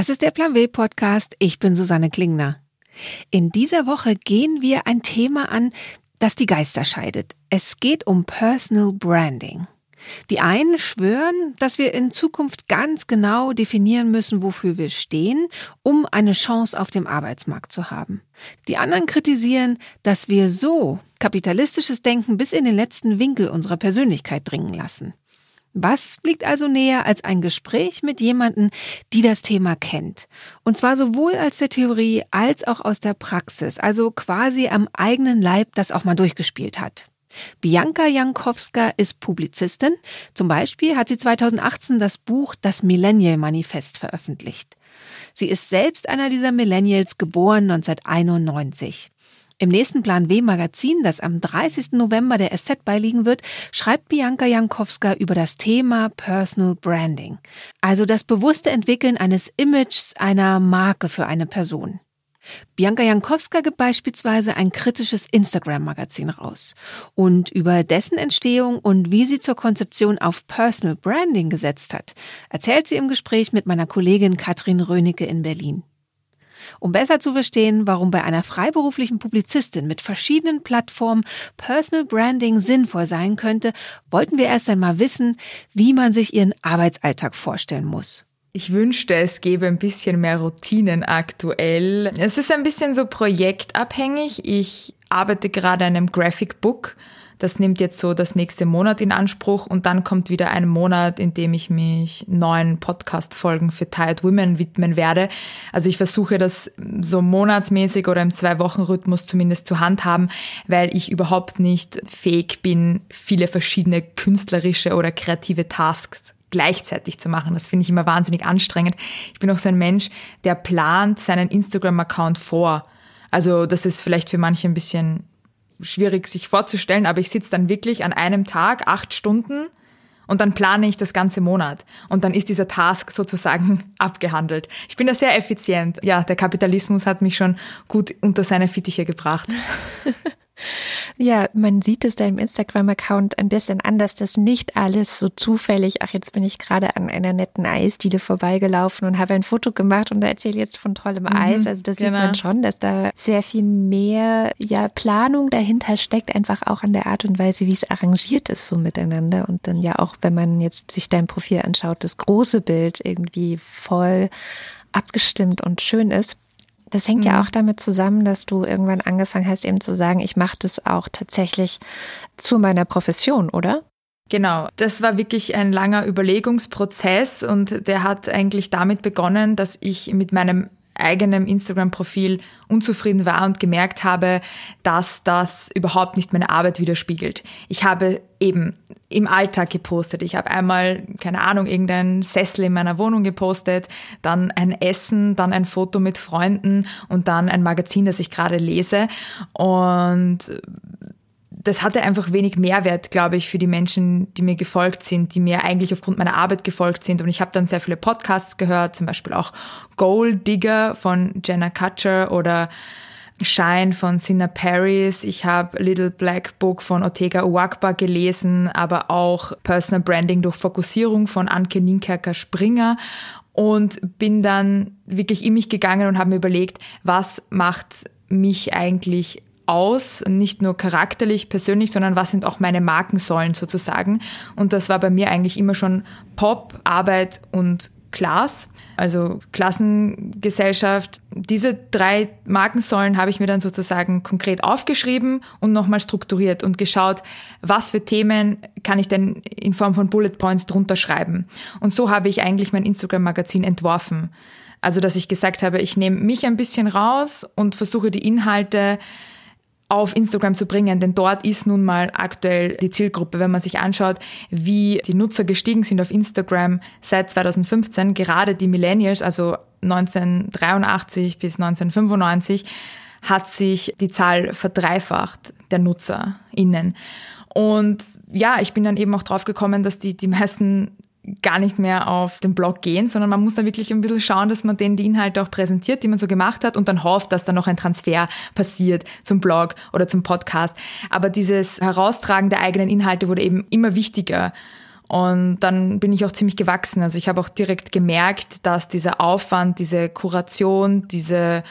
Das ist der Plan W Podcast. Ich bin Susanne Klingner. In dieser Woche gehen wir ein Thema an, das die Geister scheidet. Es geht um Personal Branding. Die einen schwören, dass wir in Zukunft ganz genau definieren müssen, wofür wir stehen, um eine Chance auf dem Arbeitsmarkt zu haben. Die anderen kritisieren, dass wir so kapitalistisches Denken bis in den letzten Winkel unserer Persönlichkeit dringen lassen. Was liegt also näher als ein Gespräch mit jemandem, die das Thema kennt? Und zwar sowohl aus der Theorie als auch aus der Praxis, also quasi am eigenen Leib das auch mal durchgespielt hat. Bianca Jankowska ist Publizistin. Zum Beispiel hat sie 2018 das Buch Das Millennial Manifest veröffentlicht. Sie ist selbst einer dieser Millennials, geboren 1991. Im nächsten Plan W Magazin, das am 30. November der SZ beiliegen wird, schreibt Bianca Jankowska über das Thema Personal Branding, also das bewusste Entwickeln eines Images einer Marke für eine Person. Bianca Jankowska gibt beispielsweise ein kritisches Instagram-Magazin raus. Und über dessen Entstehung und wie sie zur Konzeption auf Personal Branding gesetzt hat, erzählt sie im Gespräch mit meiner Kollegin Katrin Rönecke in Berlin. Um besser zu verstehen, warum bei einer freiberuflichen Publizistin mit verschiedenen Plattformen Personal Branding sinnvoll sein könnte, wollten wir erst einmal wissen, wie man sich ihren Arbeitsalltag vorstellen muss. Ich wünschte, es gäbe ein bisschen mehr Routinen aktuell. Es ist ein bisschen so projektabhängig. Ich arbeite gerade an einem Graphic Book das nimmt jetzt so das nächste Monat in Anspruch und dann kommt wieder ein Monat, in dem ich mich neuen Podcast-Folgen für Tired Women widmen werde. Also ich versuche das so monatsmäßig oder im Zwei-Wochen-Rhythmus zumindest zu handhaben, weil ich überhaupt nicht fähig bin, viele verschiedene künstlerische oder kreative Tasks gleichzeitig zu machen. Das finde ich immer wahnsinnig anstrengend. Ich bin auch so ein Mensch, der plant seinen Instagram-Account vor. Also das ist vielleicht für manche ein bisschen schwierig sich vorzustellen, aber ich sitze dann wirklich an einem Tag acht Stunden und dann plane ich das ganze Monat. Und dann ist dieser Task sozusagen abgehandelt. Ich bin da sehr effizient. Ja, der Kapitalismus hat mich schon gut unter seine Fittiche gebracht. Ja, man sieht es deinem Instagram-Account ein bisschen anders, dass nicht alles so zufällig, ach, jetzt bin ich gerade an einer netten Eisdiele vorbeigelaufen und habe ein Foto gemacht und erzähle jetzt von tollem mhm, Eis. Also da sieht man genau. schon, dass da sehr viel mehr ja, Planung dahinter steckt, einfach auch an der Art und Weise, wie es arrangiert ist so miteinander. Und dann ja auch, wenn man jetzt sich dein Profil anschaut, das große Bild irgendwie voll abgestimmt und schön ist. Das hängt mhm. ja auch damit zusammen, dass du irgendwann angefangen hast, eben zu sagen, ich mache das auch tatsächlich zu meiner Profession, oder? Genau, das war wirklich ein langer Überlegungsprozess und der hat eigentlich damit begonnen, dass ich mit meinem eigenem Instagram-Profil unzufrieden war und gemerkt habe, dass das überhaupt nicht meine Arbeit widerspiegelt. Ich habe eben im Alltag gepostet. Ich habe einmal, keine Ahnung, irgendeinen Sessel in meiner Wohnung gepostet, dann ein Essen, dann ein Foto mit Freunden und dann ein Magazin, das ich gerade lese. Und das hatte einfach wenig Mehrwert, glaube ich, für die Menschen, die mir gefolgt sind, die mir eigentlich aufgrund meiner Arbeit gefolgt sind. Und ich habe dann sehr viele Podcasts gehört, zum Beispiel auch Gold Digger von Jenna Kutcher oder Shine von Sina Paris. Ich habe Little Black Book von Ortega Uwakba gelesen, aber auch Personal Branding durch Fokussierung von Anke Nienkerker Springer und bin dann wirklich in mich gegangen und habe mir überlegt, was macht mich eigentlich aus, nicht nur charakterlich, persönlich, sondern was sind auch meine Markensäulen sozusagen. Und das war bei mir eigentlich immer schon Pop, Arbeit und Class, also Klassengesellschaft. Diese drei Markensäulen habe ich mir dann sozusagen konkret aufgeschrieben und nochmal strukturiert und geschaut, was für Themen kann ich denn in Form von Bullet Points drunter schreiben. Und so habe ich eigentlich mein Instagram-Magazin entworfen. Also, dass ich gesagt habe, ich nehme mich ein bisschen raus und versuche die Inhalte auf Instagram zu bringen, denn dort ist nun mal aktuell die Zielgruppe. Wenn man sich anschaut, wie die Nutzer gestiegen sind auf Instagram seit 2015, gerade die Millennials, also 1983 bis 1995, hat sich die Zahl verdreifacht der NutzerInnen. Und ja, ich bin dann eben auch drauf gekommen, dass die, die meisten gar nicht mehr auf den Blog gehen, sondern man muss dann wirklich ein bisschen schauen, dass man denen die Inhalte auch präsentiert, die man so gemacht hat und dann hofft, dass dann noch ein Transfer passiert zum Blog oder zum Podcast. Aber dieses Heraustragen der eigenen Inhalte wurde eben immer wichtiger. Und dann bin ich auch ziemlich gewachsen. Also ich habe auch direkt gemerkt, dass dieser Aufwand, diese Kuration, diese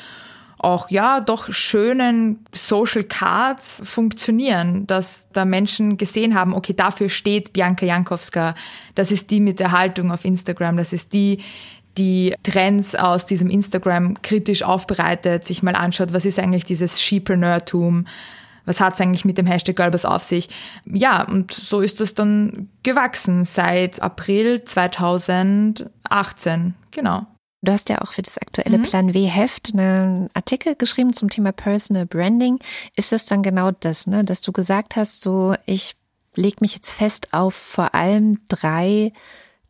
auch ja doch schönen Social Cards funktionieren, dass da Menschen gesehen haben, okay, dafür steht Bianca Jankowska, das ist die mit der Haltung auf Instagram, das ist die, die Trends aus diesem Instagram kritisch aufbereitet, sich mal anschaut, was ist eigentlich dieses Sheepreneurtum, was hat es eigentlich mit dem Hashtag Girlboss auf sich? Ja, und so ist es dann gewachsen seit April 2018. Genau. Du hast ja auch für das aktuelle mhm. Plan W-Heft einen Artikel geschrieben zum Thema Personal Branding. Ist es dann genau das, ne, dass du gesagt hast, so ich lege mich jetzt fest auf vor allem drei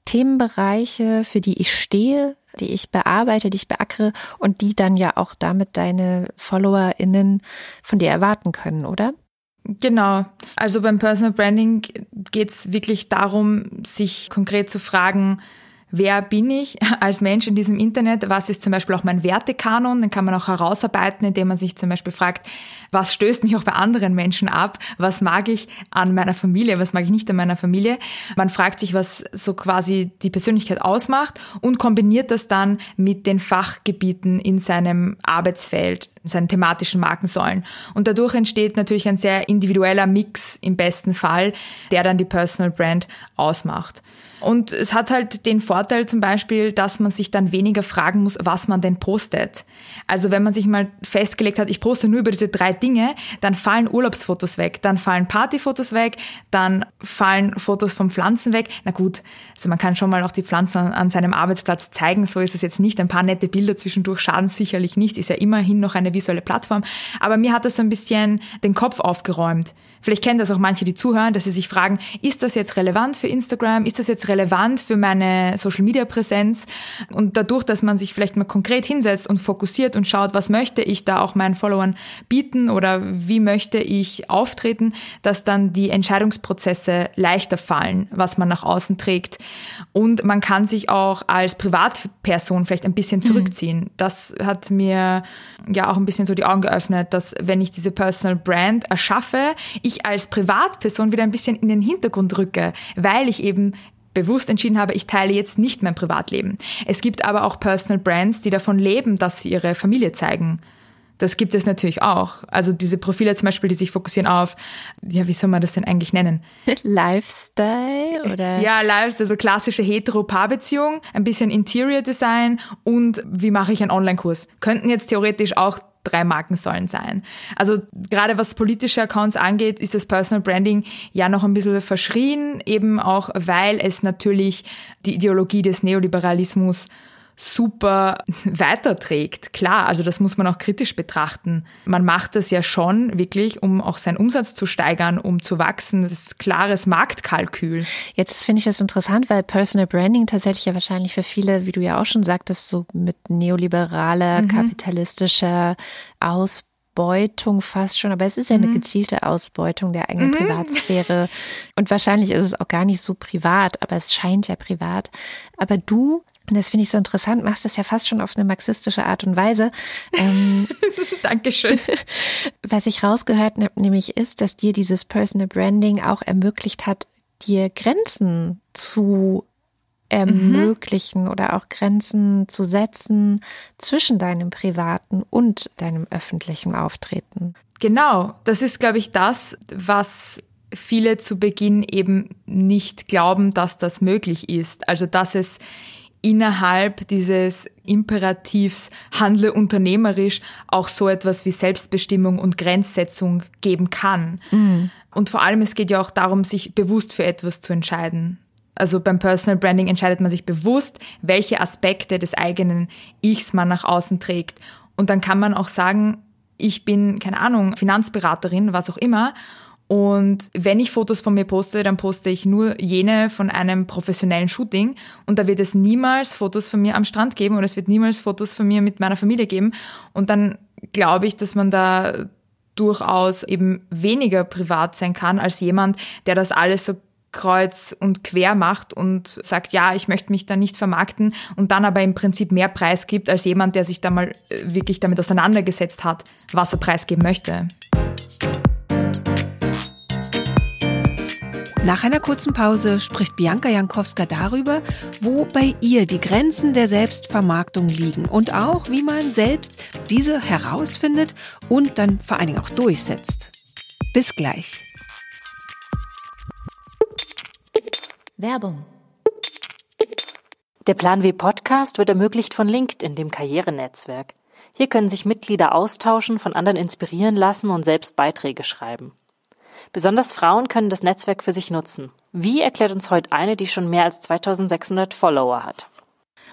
Themenbereiche, für die ich stehe, die ich bearbeite, die ich beackere und die dann ja auch damit deine FollowerInnen von dir erwarten können, oder? Genau. Also beim Personal Branding geht es wirklich darum, sich konkret zu fragen, wer bin ich als Mensch in diesem Internet, was ist zum Beispiel auch mein Wertekanon, den kann man auch herausarbeiten, indem man sich zum Beispiel fragt, was stößt mich auch bei anderen Menschen ab, was mag ich an meiner Familie, was mag ich nicht an meiner Familie. Man fragt sich, was so quasi die Persönlichkeit ausmacht und kombiniert das dann mit den Fachgebieten in seinem Arbeitsfeld, seinen thematischen Markensäulen. Und dadurch entsteht natürlich ein sehr individueller Mix im besten Fall, der dann die Personal Brand ausmacht. Und es hat halt den Vorteil zum Beispiel, dass man sich dann weniger fragen muss, was man denn postet. Also wenn man sich mal festgelegt hat, ich poste nur über diese drei Dinge, dann fallen Urlaubsfotos weg, dann fallen Partyfotos weg, dann fallen Fotos von Pflanzen weg. Na gut, also man kann schon mal auch die Pflanzen an seinem Arbeitsplatz zeigen, so ist es jetzt nicht. Ein paar nette Bilder zwischendurch schaden sicherlich nicht, ist ja immerhin noch eine visuelle Plattform. Aber mir hat das so ein bisschen den Kopf aufgeräumt. Vielleicht kennen das auch manche, die zuhören, dass sie sich fragen, ist das jetzt relevant für Instagram? Ist das jetzt relevant für meine Social Media Präsenz? Und dadurch, dass man sich vielleicht mal konkret hinsetzt und fokussiert und schaut, was möchte ich da auch meinen Followern bieten oder wie möchte ich auftreten, dass dann die Entscheidungsprozesse leichter fallen, was man nach außen trägt. Und man kann sich auch als Privatperson vielleicht ein bisschen mhm. zurückziehen. Mhm. Das hat mir ja auch ein bisschen so die Augen geöffnet, dass wenn ich diese Personal Brand erschaffe, ich als Privatperson wieder ein bisschen in den Hintergrund rücke, weil ich eben bewusst entschieden habe, ich teile jetzt nicht mein Privatleben. Es gibt aber auch Personal Brands, die davon leben, dass sie ihre Familie zeigen. Das gibt es natürlich auch. Also diese Profile zum Beispiel, die sich fokussieren auf, ja, wie soll man das denn eigentlich nennen? Lifestyle oder? Ja, Lifestyle, so klassische hetero-Paarbeziehung, ein bisschen Interior Design und wie mache ich einen Online-Kurs. Könnten jetzt theoretisch auch drei Markensäulen sein. Also gerade was politische Accounts angeht, ist das Personal Branding ja noch ein bisschen verschrien, eben auch weil es natürlich die Ideologie des Neoliberalismus super weiterträgt. Klar, also das muss man auch kritisch betrachten. Man macht das ja schon wirklich, um auch seinen Umsatz zu steigern, um zu wachsen. Das ist klares Marktkalkül. Jetzt finde ich das interessant, weil Personal Branding tatsächlich ja wahrscheinlich für viele, wie du ja auch schon sagtest, so mit neoliberaler, mhm. kapitalistischer Ausbeutung fast schon, aber es ist ja eine mhm. gezielte Ausbeutung der eigenen mhm. Privatsphäre. Und wahrscheinlich ist es auch gar nicht so privat, aber es scheint ja privat. Aber du und das finde ich so interessant, machst das ja fast schon auf eine marxistische Art und Weise. Ähm, Dankeschön. Was ich rausgehört habe, nämlich ist, dass dir dieses Personal Branding auch ermöglicht hat, dir Grenzen zu ermöglichen mhm. oder auch Grenzen zu setzen zwischen deinem privaten und deinem öffentlichen Auftreten. Genau, das ist, glaube ich, das, was viele zu Beginn eben nicht glauben, dass das möglich ist. Also, dass es innerhalb dieses Imperativs handle unternehmerisch auch so etwas wie Selbstbestimmung und Grenzsetzung geben kann. Mhm. Und vor allem, es geht ja auch darum, sich bewusst für etwas zu entscheiden. Also beim Personal Branding entscheidet man sich bewusst, welche Aspekte des eigenen Ichs man nach außen trägt. Und dann kann man auch sagen, ich bin, keine Ahnung, Finanzberaterin, was auch immer und wenn ich Fotos von mir poste, dann poste ich nur jene von einem professionellen Shooting. Und da wird es niemals Fotos von mir am Strand geben oder es wird niemals Fotos von mir mit meiner Familie geben. Und dann glaube ich, dass man da durchaus eben weniger privat sein kann als jemand, der das alles so kreuz und quer macht und sagt, ja, ich möchte mich da nicht vermarkten und dann aber im Prinzip mehr Preis gibt als jemand, der sich da mal äh, wirklich damit auseinandergesetzt hat, was er preisgeben möchte. Nach einer kurzen Pause spricht Bianca Jankowska darüber, wo bei ihr die Grenzen der Selbstvermarktung liegen und auch, wie man selbst diese herausfindet und dann vor allen Dingen auch durchsetzt. Bis gleich. Werbung. Der Plan W Podcast wird ermöglicht von LinkedIn, dem Karrierenetzwerk. Hier können sich Mitglieder austauschen, von anderen inspirieren lassen und selbst Beiträge schreiben. Besonders Frauen können das Netzwerk für sich nutzen. Wie erklärt uns heute eine, die schon mehr als 2600 Follower hat?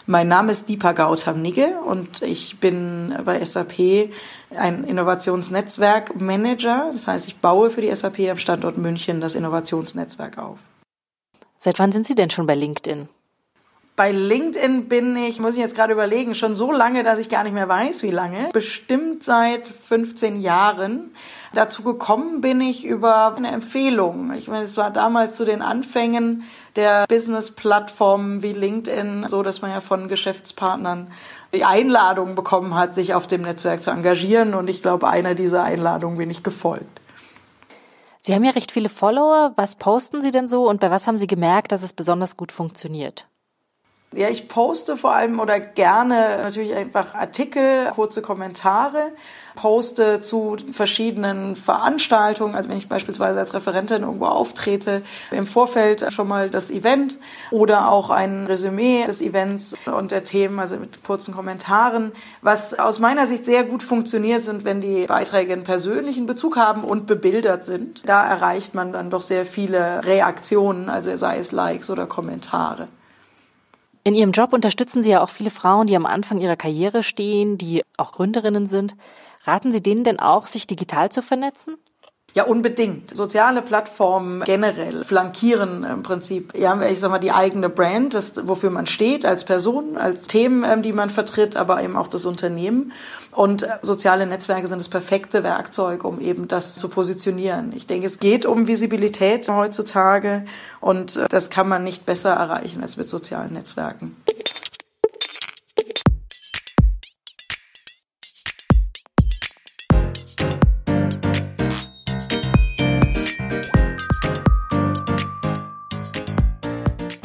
Mein Name ist Deepa Gautam Nigge und ich bin bei SAP ein Innovationsnetzwerk-Manager. Das heißt, ich baue für die SAP am Standort München das Innovationsnetzwerk auf. Seit wann sind Sie denn schon bei LinkedIn? Bei LinkedIn bin ich, muss ich jetzt gerade überlegen, schon so lange, dass ich gar nicht mehr weiß, wie lange. Bestimmt seit 15 Jahren. Dazu gekommen bin ich über eine Empfehlung. Ich meine, es war damals zu den Anfängen der Business-Plattformen wie LinkedIn, so dass man ja von Geschäftspartnern die Einladung bekommen hat, sich auf dem Netzwerk zu engagieren. Und ich glaube, einer dieser Einladungen bin ich gefolgt. Sie haben ja recht viele Follower. Was posten Sie denn so und bei was haben Sie gemerkt, dass es besonders gut funktioniert? Ja, ich poste vor allem oder gerne natürlich einfach Artikel, kurze Kommentare, poste zu verschiedenen Veranstaltungen. Also wenn ich beispielsweise als Referentin irgendwo auftrete, im Vorfeld schon mal das Event oder auch ein Resümee des Events und der Themen, also mit kurzen Kommentaren. Was aus meiner Sicht sehr gut funktioniert, sind, wenn die Beiträge einen persönlichen Bezug haben und bebildert sind. Da erreicht man dann doch sehr viele Reaktionen, also sei es Likes oder Kommentare. In Ihrem Job unterstützen Sie ja auch viele Frauen, die am Anfang ihrer Karriere stehen, die auch Gründerinnen sind. Raten Sie denen denn auch, sich digital zu vernetzen? Ja, unbedingt. Soziale Plattformen generell flankieren im Prinzip, ja, ich sag mal, die eigene Brand, das, wofür man steht als Person, als Themen, ähm, die man vertritt, aber eben auch das Unternehmen. Und äh, soziale Netzwerke sind das perfekte Werkzeug, um eben das zu positionieren. Ich denke, es geht um Visibilität heutzutage und äh, das kann man nicht besser erreichen als mit sozialen Netzwerken.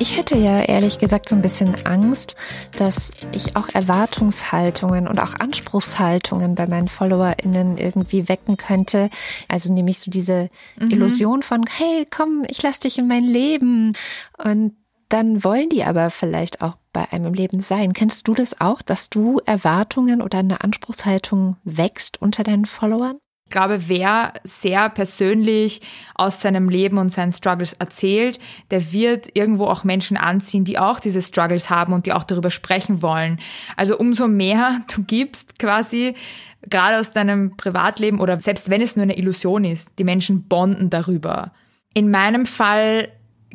Ich hätte ja ehrlich gesagt so ein bisschen Angst, dass ich auch Erwartungshaltungen und auch Anspruchshaltungen bei meinen FollowerInnen irgendwie wecken könnte. Also nämlich so diese mhm. Illusion von, hey, komm, ich lass dich in mein Leben. Und dann wollen die aber vielleicht auch bei einem im Leben sein. Kennst du das auch, dass du Erwartungen oder eine Anspruchshaltung wächst unter deinen Followern? Ich glaube, wer sehr persönlich aus seinem Leben und seinen Struggles erzählt, der wird irgendwo auch Menschen anziehen, die auch diese Struggles haben und die auch darüber sprechen wollen. Also umso mehr du gibst quasi, gerade aus deinem Privatleben oder selbst wenn es nur eine Illusion ist, die Menschen bonden darüber. In meinem Fall,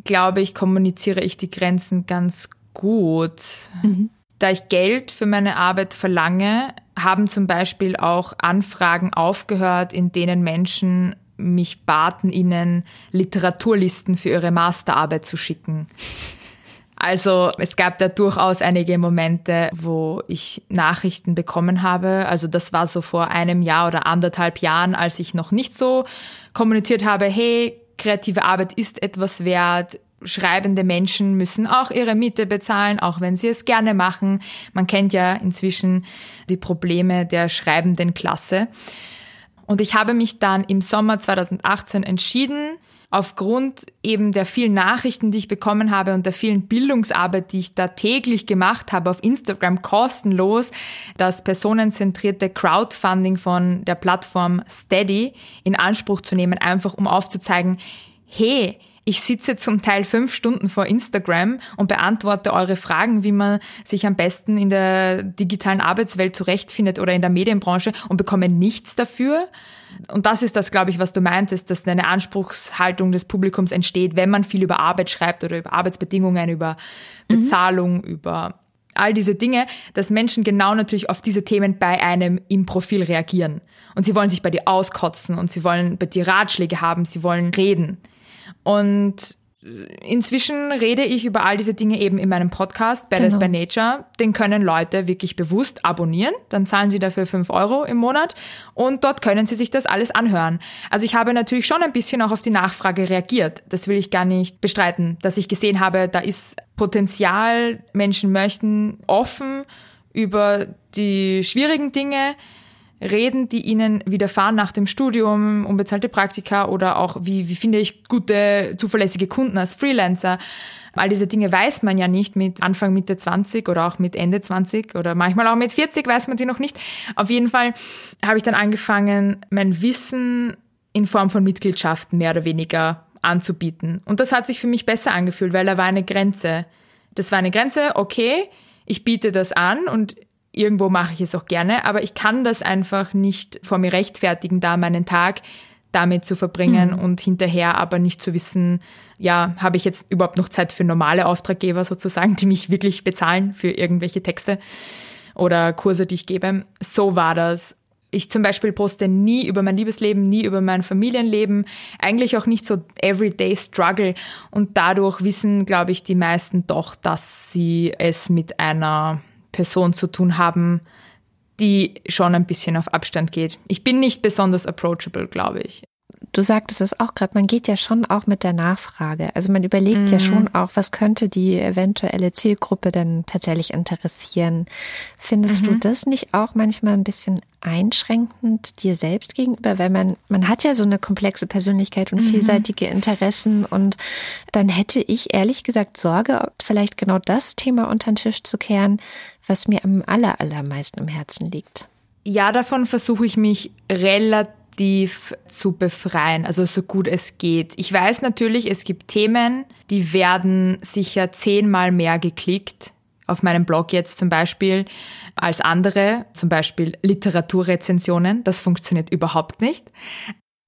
glaube ich, kommuniziere ich die Grenzen ganz gut. Mhm. Da ich Geld für meine Arbeit verlange, haben zum Beispiel auch Anfragen aufgehört, in denen Menschen mich baten, ihnen Literaturlisten für ihre Masterarbeit zu schicken. Also es gab da durchaus einige Momente, wo ich Nachrichten bekommen habe. Also das war so vor einem Jahr oder anderthalb Jahren, als ich noch nicht so kommuniziert habe, hey, kreative Arbeit ist etwas wert, schreibende Menschen müssen auch ihre Miete bezahlen, auch wenn sie es gerne machen. Man kennt ja inzwischen die Probleme der schreibenden Klasse. Und ich habe mich dann im Sommer 2018 entschieden, aufgrund eben der vielen Nachrichten, die ich bekommen habe und der vielen Bildungsarbeit, die ich da täglich gemacht habe auf Instagram kostenlos, das personenzentrierte Crowdfunding von der Plattform Steady in Anspruch zu nehmen, einfach um aufzuzeigen, hey, ich sitze zum Teil fünf Stunden vor Instagram und beantworte eure Fragen, wie man sich am besten in der digitalen Arbeitswelt zurechtfindet oder in der Medienbranche und bekomme nichts dafür. Und das ist das, glaube ich, was du meintest, dass eine Anspruchshaltung des Publikums entsteht, wenn man viel über Arbeit schreibt oder über Arbeitsbedingungen, über mhm. Bezahlung, mhm. über all diese Dinge, dass Menschen genau natürlich auf diese Themen bei einem im Profil reagieren. Und sie wollen sich bei dir auskotzen und sie wollen bei dir Ratschläge haben, sie wollen reden. Und inzwischen rede ich über all diese Dinge eben in meinem Podcast, Badass genau. by Nature. Den können Leute wirklich bewusst abonnieren. Dann zahlen sie dafür fünf Euro im Monat und dort können sie sich das alles anhören. Also ich habe natürlich schon ein bisschen auch auf die Nachfrage reagiert. Das will ich gar nicht bestreiten, dass ich gesehen habe, da ist Potenzial, Menschen möchten offen über die schwierigen Dinge reden, die ihnen widerfahren nach dem Studium, unbezahlte Praktika oder auch, wie, wie finde ich gute, zuverlässige Kunden als Freelancer. All diese Dinge weiß man ja nicht mit Anfang, Mitte 20 oder auch mit Ende 20 oder manchmal auch mit 40 weiß man die noch nicht. Auf jeden Fall habe ich dann angefangen, mein Wissen in Form von Mitgliedschaften mehr oder weniger anzubieten. Und das hat sich für mich besser angefühlt, weil da war eine Grenze. Das war eine Grenze, okay, ich biete das an und irgendwo mache ich es auch gerne, aber ich kann das einfach nicht vor mir rechtfertigen, da meinen Tag damit zu verbringen mhm. und hinterher aber nicht zu wissen, ja, habe ich jetzt überhaupt noch Zeit für normale Auftraggeber sozusagen, die mich wirklich bezahlen für irgendwelche Texte oder Kurse, die ich gebe. So war das. Ich zum Beispiel poste nie über mein Liebesleben, nie über mein Familienleben, eigentlich auch nicht so everyday struggle und dadurch wissen, glaube ich, die meisten doch, dass sie es mit einer Person zu tun haben, die schon ein bisschen auf Abstand geht. Ich bin nicht besonders approachable, glaube ich. Du sagtest es auch gerade, man geht ja schon auch mit der Nachfrage. Also man überlegt mhm. ja schon auch, was könnte die eventuelle Zielgruppe denn tatsächlich interessieren. Findest mhm. du das nicht auch manchmal ein bisschen einschränkend dir selbst gegenüber? Weil man, man hat ja so eine komplexe Persönlichkeit und mhm. vielseitige Interessen und dann hätte ich ehrlich gesagt Sorge, vielleicht genau das Thema unter den Tisch zu kehren, was mir am aller, allermeisten im Herzen liegt. Ja, davon versuche ich mich relativ zu befreien, also so gut es geht. Ich weiß natürlich, es gibt Themen, die werden sicher zehnmal mehr geklickt, auf meinem Blog jetzt zum Beispiel, als andere, zum Beispiel Literaturrezensionen. Das funktioniert überhaupt nicht.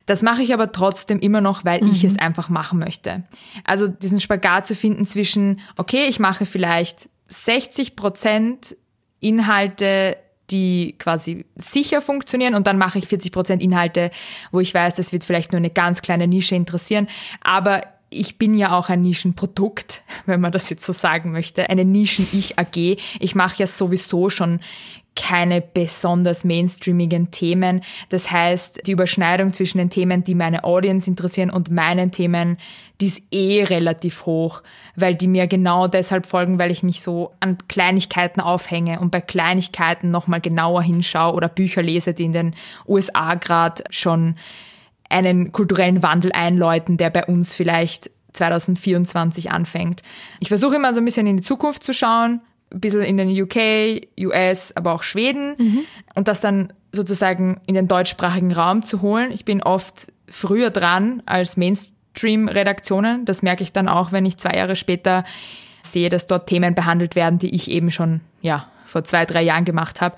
Das mache ich aber trotzdem immer noch, weil mhm. ich es einfach machen möchte. Also diesen Spagat zu finden zwischen, okay, ich mache vielleicht 60 Prozent Inhalte, die quasi sicher funktionieren und dann mache ich 40 Prozent Inhalte, wo ich weiß, das wird vielleicht nur eine ganz kleine Nische interessieren, aber ich bin ja auch ein Nischenprodukt, wenn man das jetzt so sagen möchte, eine Nischen-Ich-AG. Ich mache ja sowieso schon keine besonders mainstreamigen Themen. Das heißt, die Überschneidung zwischen den Themen, die meine Audience interessieren und meinen Themen, die ist eh relativ hoch, weil die mir genau deshalb folgen, weil ich mich so an Kleinigkeiten aufhänge und bei Kleinigkeiten nochmal genauer hinschaue oder Bücher lese, die in den USA gerade schon einen kulturellen Wandel einläuten, der bei uns vielleicht 2024 anfängt. Ich versuche immer so ein bisschen in die Zukunft zu schauen, ein bisschen in den UK, US, aber auch Schweden mhm. und das dann sozusagen in den deutschsprachigen Raum zu holen. Ich bin oft früher dran als Mainstream-Redaktionen. Das merke ich dann auch, wenn ich zwei Jahre später sehe, dass dort Themen behandelt werden, die ich eben schon ja, vor zwei, drei Jahren gemacht habe.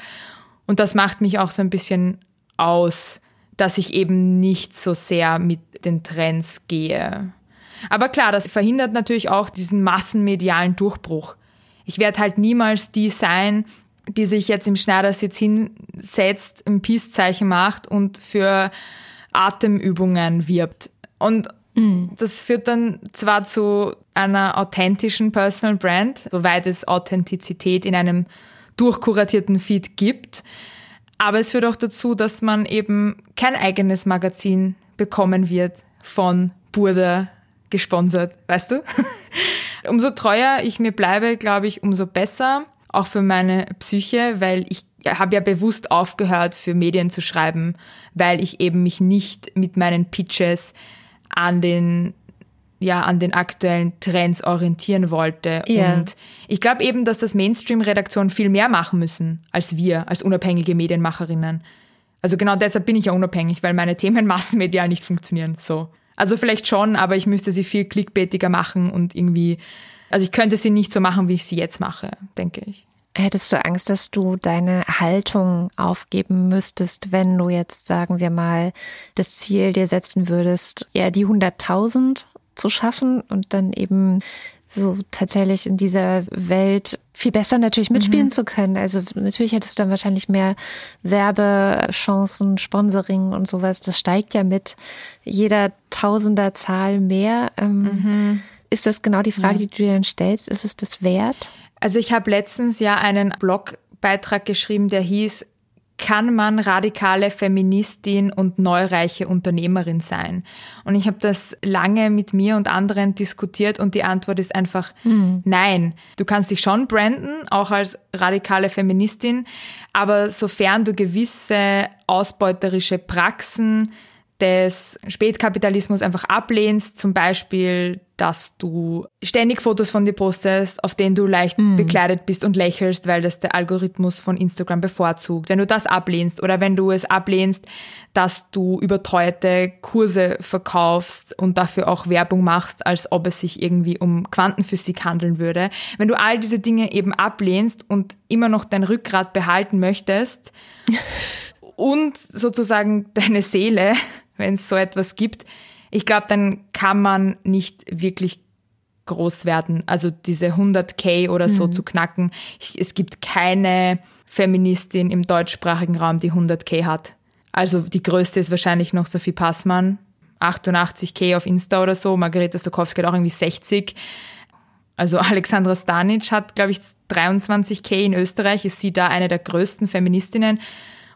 Und das macht mich auch so ein bisschen aus, dass ich eben nicht so sehr mit den Trends gehe. Aber klar, das verhindert natürlich auch diesen massenmedialen Durchbruch. Ich werde halt niemals die sein, die sich jetzt im Schneidersitz hinsetzt, ein Peace-Zeichen macht und für Atemübungen wirbt. Und mhm. das führt dann zwar zu einer authentischen Personal Brand, soweit es Authentizität in einem durchkuratierten Feed gibt, aber es führt auch dazu, dass man eben kein eigenes Magazin bekommen wird von Burda gesponsert, weißt du? umso treuer ich mir bleibe, glaube ich, umso besser, auch für meine Psyche, weil ich habe ja bewusst aufgehört, für Medien zu schreiben, weil ich eben mich nicht mit meinen Pitches an den ja an den aktuellen Trends orientieren wollte. Yeah. Und ich glaube eben, dass das Mainstream-Redaktionen viel mehr machen müssen als wir, als unabhängige Medienmacherinnen. Also genau deshalb bin ich ja unabhängig, weil meine Themen massenmedial nicht funktionieren. So. Also vielleicht schon, aber ich müsste sie viel clickbaitiger machen und irgendwie, also ich könnte sie nicht so machen, wie ich sie jetzt mache, denke ich. Hättest du Angst, dass du deine Haltung aufgeben müsstest, wenn du jetzt, sagen wir mal, das Ziel dir setzen würdest, ja, die 100.000 zu schaffen und dann eben so tatsächlich in dieser Welt viel besser natürlich mitspielen mhm. zu können. Also natürlich hättest du dann wahrscheinlich mehr Werbechancen, Sponsoring und sowas. Das steigt ja mit jeder Tausenderzahl mehr. Ähm, mhm. ist das genau die Frage, ja. die du dir dann stellst? Ist es das wert? Also ich habe letztens ja einen Blogbeitrag geschrieben, der hieß, kann man radikale Feministin und neureiche Unternehmerin sein? Und ich habe das lange mit mir und anderen diskutiert und die Antwort ist einfach mhm. nein. Du kannst dich schon branden, auch als radikale Feministin, aber sofern du gewisse ausbeuterische Praxen des Spätkapitalismus einfach ablehnst, zum Beispiel, dass du ständig Fotos von dir postest, auf denen du leicht mm. bekleidet bist und lächelst, weil das der Algorithmus von Instagram bevorzugt. Wenn du das ablehnst oder wenn du es ablehnst, dass du überteuerte Kurse verkaufst und dafür auch Werbung machst, als ob es sich irgendwie um Quantenphysik handeln würde. Wenn du all diese Dinge eben ablehnst und immer noch dein Rückgrat behalten möchtest, und sozusagen deine Seele wenn es so etwas gibt. Ich glaube, dann kann man nicht wirklich groß werden. Also diese 100k oder so mhm. zu knacken. Ich, es gibt keine Feministin im deutschsprachigen Raum, die 100k hat. Also die größte ist wahrscheinlich noch Sophie Passmann. 88k auf Insta oder so. Margareta Stokowski hat auch irgendwie 60. Also Alexandra Stanic hat, glaube ich, 23k in Österreich. Ist sie da eine der größten Feministinnen?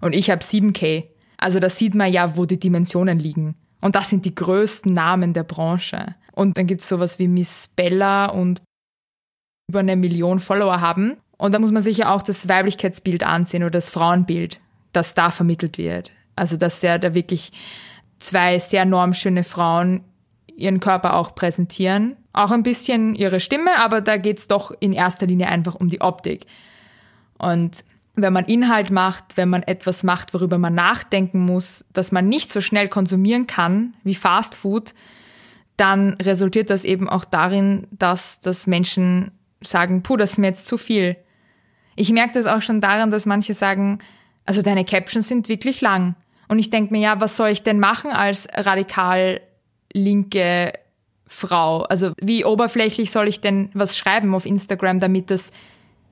Und ich habe 7k. Also da sieht man ja, wo die Dimensionen liegen. Und das sind die größten Namen der Branche. Und dann gibt es sowas wie Miss Bella und über eine Million Follower haben. Und da muss man sich ja auch das Weiblichkeitsbild ansehen oder das Frauenbild, das da vermittelt wird. Also dass ja da wirklich zwei sehr normschöne Frauen ihren Körper auch präsentieren. Auch ein bisschen ihre Stimme, aber da geht es doch in erster Linie einfach um die Optik. Und wenn man Inhalt macht, wenn man etwas macht, worüber man nachdenken muss, dass man nicht so schnell konsumieren kann wie Fast Food, dann resultiert das eben auch darin, dass, dass Menschen sagen, puh, das ist mir jetzt zu viel. Ich merke das auch schon daran, dass manche sagen, also deine Captions sind wirklich lang. Und ich denke mir, ja, was soll ich denn machen als radikal linke Frau? Also wie oberflächlich soll ich denn was schreiben auf Instagram, damit das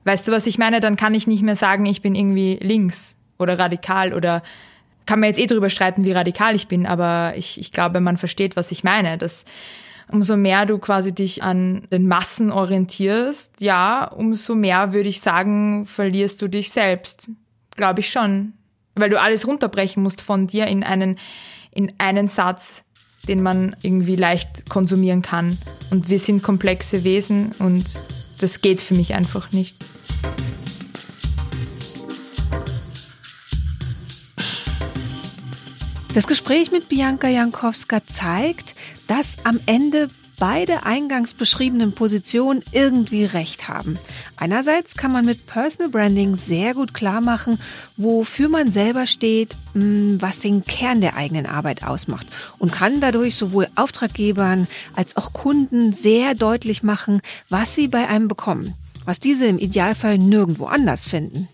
Weißt du, was ich meine? Dann kann ich nicht mehr sagen, ich bin irgendwie links oder radikal oder kann man jetzt eh drüber streiten, wie radikal ich bin, aber ich, ich glaube, man versteht, was ich meine. Dass umso mehr du quasi dich an den Massen orientierst, ja, umso mehr würde ich sagen, verlierst du dich selbst. Glaube ich schon. Weil du alles runterbrechen musst von dir in einen, in einen Satz, den man irgendwie leicht konsumieren kann. Und wir sind komplexe Wesen und das geht für mich einfach nicht. Das Gespräch mit Bianca Jankowska zeigt, dass am Ende beide eingangs beschriebenen Positionen irgendwie recht haben. Einerseits kann man mit Personal Branding sehr gut klar machen, wofür man selber steht, hm, was den Kern der eigenen Arbeit ausmacht und kann dadurch sowohl Auftraggebern als auch Kunden sehr deutlich machen, was sie bei einem bekommen, was diese im Idealfall nirgendwo anders finden.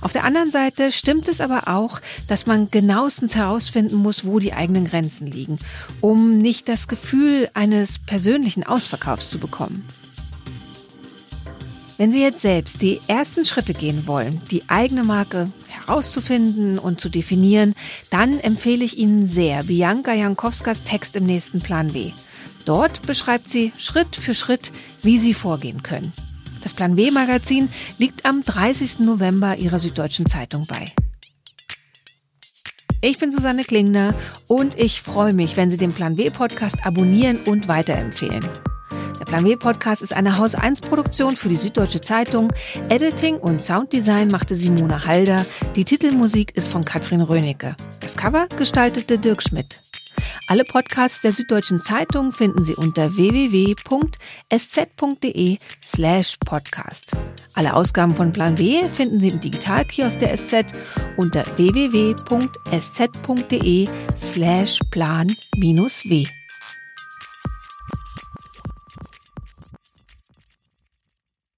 Auf der anderen Seite stimmt es aber auch, dass man genauestens herausfinden muss, wo die eigenen Grenzen liegen, um nicht das Gefühl eines persönlichen Ausverkaufs zu bekommen. Wenn Sie jetzt selbst die ersten Schritte gehen wollen, die eigene Marke herauszufinden und zu definieren, dann empfehle ich Ihnen sehr Bianca Jankowskas Text im nächsten Plan B. Dort beschreibt sie Schritt für Schritt, wie Sie vorgehen können. Das Plan W Magazin liegt am 30. November Ihrer Süddeutschen Zeitung bei. Ich bin Susanne Klingner und ich freue mich, wenn Sie den Plan W Podcast abonnieren und weiterempfehlen. Der Plan W Podcast ist eine Haus 1 Produktion für die Süddeutsche Zeitung. Editing und Sounddesign machte Simona Halder. Die Titelmusik ist von Katrin Rönecke. Das Cover gestaltete Dirk Schmidt. Alle Podcasts der Süddeutschen Zeitung finden Sie unter www.sz.de slash podcast. Alle Ausgaben von Plan W finden Sie im Digitalkiosk der SZ unter www.sz.de slash plan-w.